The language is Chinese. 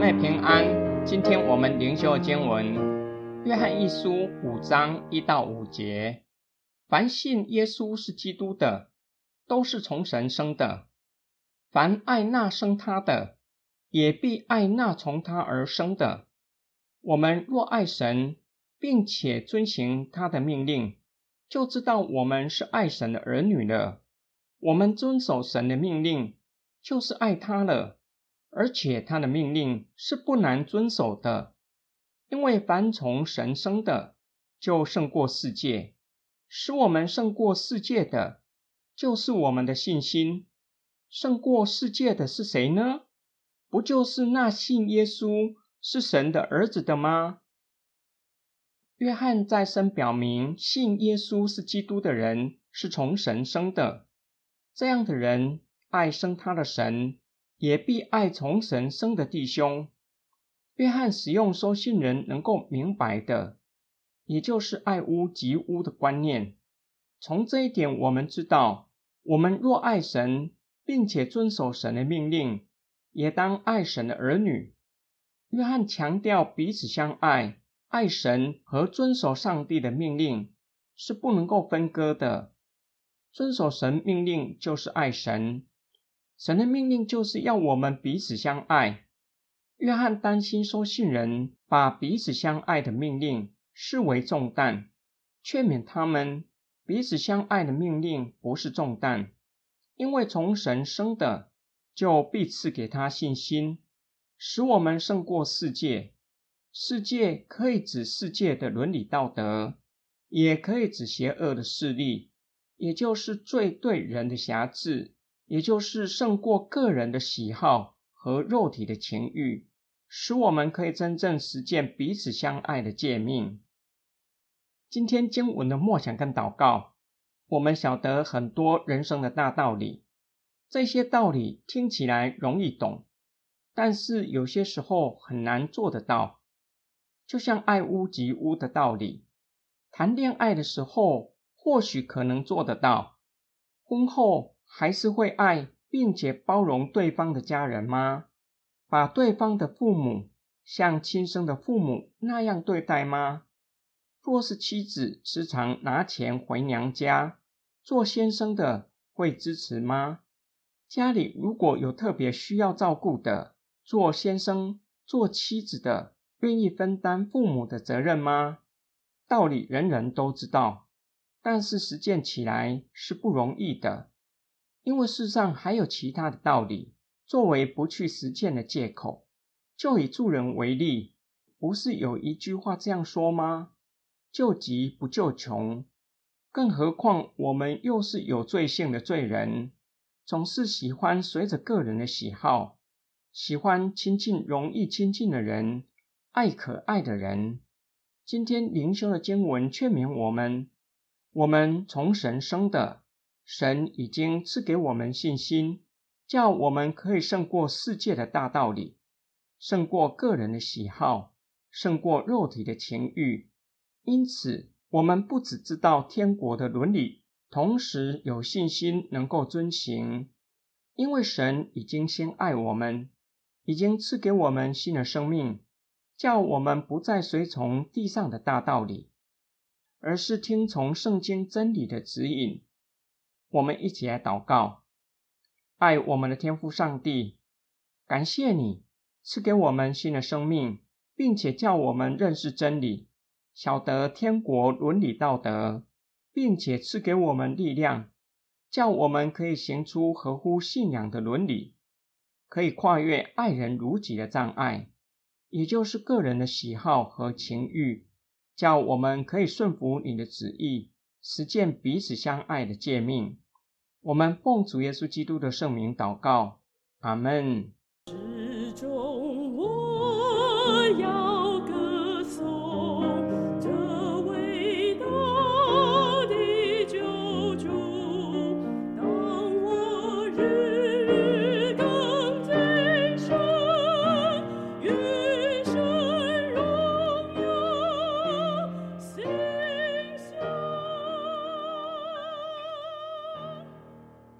妹平安，今天我们灵修经文《约翰一书》五章一到五节。凡信耶稣是基督的，都是从神生的；凡爱那生他的，也必爱那从他而生的。我们若爱神，并且遵行他的命令，就知道我们是爱神的儿女了。我们遵守神的命令，就是爱他了。而且他的命令是不难遵守的，因为凡从神生的，就胜过世界。使我们胜过世界的，就是我们的信心。胜过世界的是谁呢？不就是那信耶稣是神的儿子的吗？约翰再三表明，信耶稣是基督的人是从神生的。这样的人爱生他的神。也必爱从神生的弟兄。约翰使用收信人能够明白的，也就是爱屋及乌的观念。从这一点，我们知道，我们若爱神，并且遵守神的命令，也当爱神的儿女。约翰强调彼此相爱，爱神和遵守上帝的命令是不能够分割的。遵守神命令就是爱神。神的命令就是要我们彼此相爱。约翰担心收信人把彼此相爱的命令视为重担，劝勉他们彼此相爱的命令不是重担，因为从神生的就必赐给他信心，使我们胜过世界。世界可以指世界的伦理道德，也可以指邪恶的势力，也就是罪对人的辖制。也就是胜过个人的喜好和肉体的情欲，使我们可以真正实践彼此相爱的诫命。今天经文的默想跟祷告，我们晓得很多人生的大道理。这些道理听起来容易懂，但是有些时候很难做得到。就像爱屋及乌的道理，谈恋爱的时候或许可能做得到，婚后。还是会爱并且包容对方的家人吗？把对方的父母像亲生的父母那样对待吗？若是妻子时常拿钱回娘家，做先生的会支持吗？家里如果有特别需要照顾的，做先生、做妻子的愿意分担父母的责任吗？道理人人都知道，但是实践起来是不容易的。因为世上还有其他的道理，作为不去实践的借口。就以助人为例，不是有一句话这样说吗？救急不救穷。更何况我们又是有罪性的罪人，总是喜欢随着个人的喜好，喜欢亲近容易亲近的人，爱可爱的人。今天灵修的经文劝勉我们：我们从神生的。神已经赐给我们信心，叫我们可以胜过世界的大道理，胜过个人的喜好，胜过肉体的情欲。因此，我们不只知道天国的伦理，同时有信心能够遵行。因为神已经先爱我们，已经赐给我们新的生命，叫我们不再随从地上的大道理，而是听从圣经真理的指引。我们一起来祷告，爱我们的天父上帝，感谢你赐给我们新的生命，并且叫我们认识真理，晓得天国伦理道德，并且赐给我们力量，叫我们可以行出合乎信仰的伦理，可以跨越爱人如己的障碍，也就是个人的喜好和情欲，叫我们可以顺服你的旨意。实践彼此相爱的诫命，我们奉主耶稣基督的圣名祷告，阿门。